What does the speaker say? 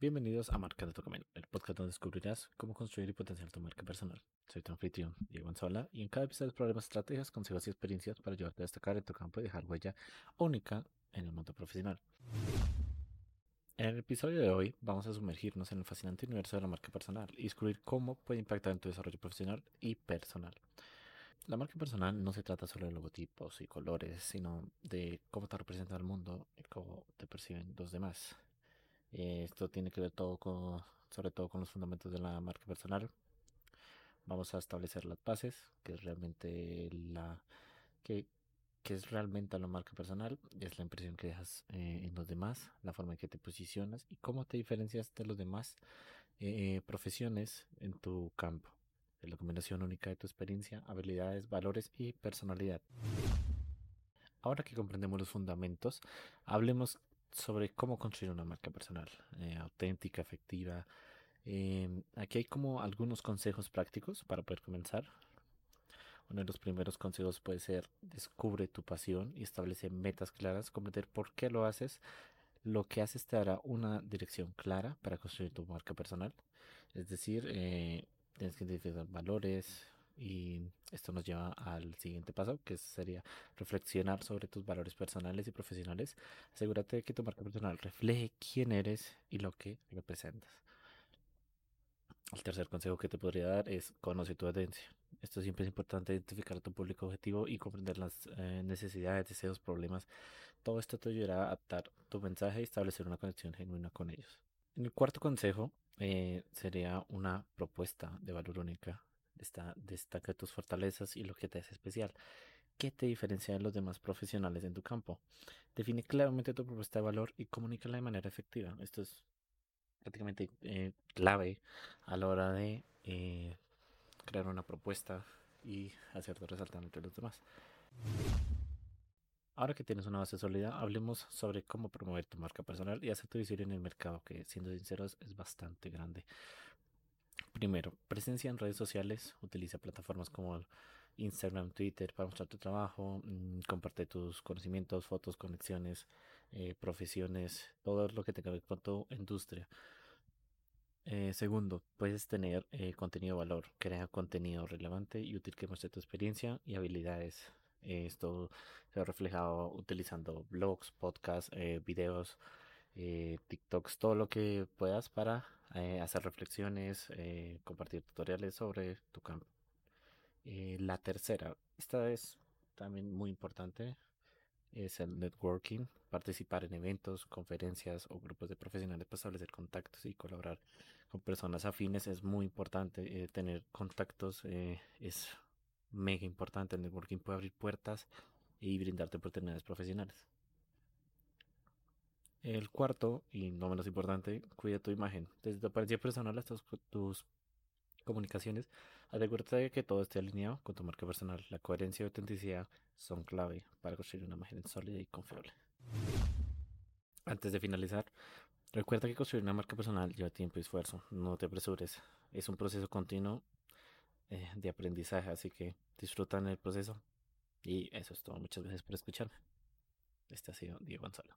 Bienvenidos a Marca de tu Camino, el podcast donde descubrirás cómo construir y potenciar tu marca personal. Soy tu anfitrión, Diego Anzola, y en cada episodio problemas, estrategias, consejos y experiencias para ayudarte a destacar en tu campo y dejar huella única en el mundo profesional. En el episodio de hoy vamos a sumergirnos en el fascinante universo de la marca personal y descubrir cómo puede impactar en tu desarrollo profesional y personal. La marca personal no se trata solo de logotipos y colores, sino de cómo te representa el mundo y cómo te perciben los demás. Eh, esto tiene que ver todo con, sobre todo con los fundamentos de la marca personal. Vamos a establecer las bases, que es realmente la que, es realmente la marca personal, es la impresión que dejas eh, en los demás, la forma en que te posicionas y cómo te diferencias de los demás eh, profesiones en tu campo. La combinación única de tu experiencia, habilidades, valores y personalidad. Ahora que comprendemos los fundamentos, hablemos sobre cómo construir una marca personal eh, auténtica, efectiva. Em, aquí hay como algunos consejos prácticos para poder comenzar. Uno de los primeros consejos puede ser descubre tu pasión y establece metas claras, comprender por qué lo haces. Lo que haces te dará una dirección clara para construir tu marca personal. Es decir, eh, tienes que identificar valores, y esto nos lleva al siguiente paso, que sería reflexionar sobre tus valores personales y profesionales. Asegúrate de que tu marca personal refleje quién eres y lo que representas. El tercer consejo que te podría dar es conoce tu audiencia. Esto siempre es importante identificar a tu público objetivo y comprender las eh, necesidades, deseos, problemas. Todo esto te ayudará a adaptar tu mensaje y establecer una conexión genuina con ellos. En el cuarto consejo eh, sería una propuesta de valor única destaca tus fortalezas y lo que te hace especial. ¿Qué te diferencia de los demás profesionales en tu campo? Define claramente tu propuesta de valor y comunícala de manera efectiva. Esto es prácticamente eh, clave a la hora de eh, crear una propuesta y hacerte resaltar entre los demás. Ahora que tienes una base sólida, hablemos sobre cómo promover tu marca personal y hacer tu visión en el mercado, que siendo sinceros es bastante grande. Primero, presencia en redes sociales. Utiliza plataformas como Instagram, Twitter para mostrar tu trabajo. Mm, comparte tus conocimientos, fotos, conexiones, eh, profesiones, todo lo que tenga que ver con tu industria. Eh, segundo, puedes tener eh, contenido de valor. Crea contenido relevante y útil que muestre tu experiencia y habilidades. esto se ha reflejado utilizando blogs, podcasts, videos eh, TikToks, todo lo que puedas para eh, hacer reflexiones, eh, compartir tutoriales sobre tu campo. Eh, la tercera, esta es también muy importante, es el networking, participar en eventos, conferencias o grupos de profesionales para establecer contactos y colaborar con personas afines es muy importante. tener contactos es mega importante. El networking puede abrir puertas y brindarte oportunidades profesionales. El cuarto, y no menos importante, cuida tu imagen. Desde tu apariencia personal hasta tus, comunicaciones, asegúrate de que todo esté alineado con tu marca personal. La coherencia y autenticidad son clave para construir una imagen sólida y confiable. Antes de finalizar, recuerda que construir una marca personal lleva tiempo y esfuerzo. No te apresures. Es un proceso continuo eh, de aprendizaje, así que disfrutan el proceso. Y eso es todo. Muchas gracias por escucharme. Este ha sido Diego Gonzalo.